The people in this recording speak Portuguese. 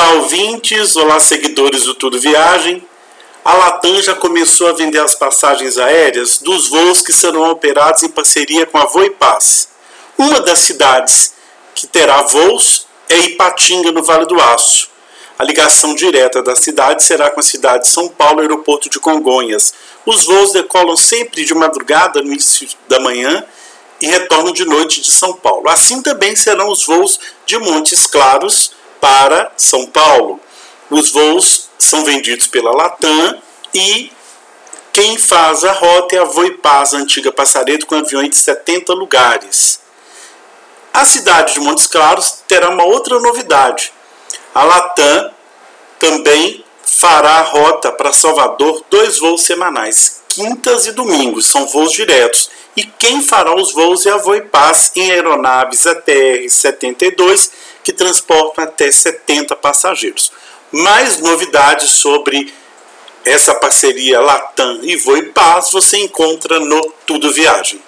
Olá, ouvintes, olá, seguidores do Tudo Viagem. A Latam já começou a vender as passagens aéreas dos voos que serão operados em parceria com a Voipaz. Uma das cidades que terá voos é Ipatinga, no Vale do Aço. A ligação direta da cidade será com a cidade de São Paulo, aeroporto de Congonhas. Os voos decolam sempre de madrugada, no início da manhã, e retornam de noite de São Paulo. Assim também serão os voos de Montes Claros para São Paulo. Os voos são vendidos pela Latam e quem faz a rota é a Voipaz, a antiga Passaredo, com aviões de 70 lugares. A cidade de Montes Claros terá uma outra novidade. A Latam também fará a rota para Salvador dois voos semanais, quintas e domingos, são voos diretos. E quem fará os voos é a Voipaz em aeronaves ATR-72 que transportam até 70 passageiros. Mais novidades sobre essa parceria Latam e Voipaz você encontra no Tudo Viagem.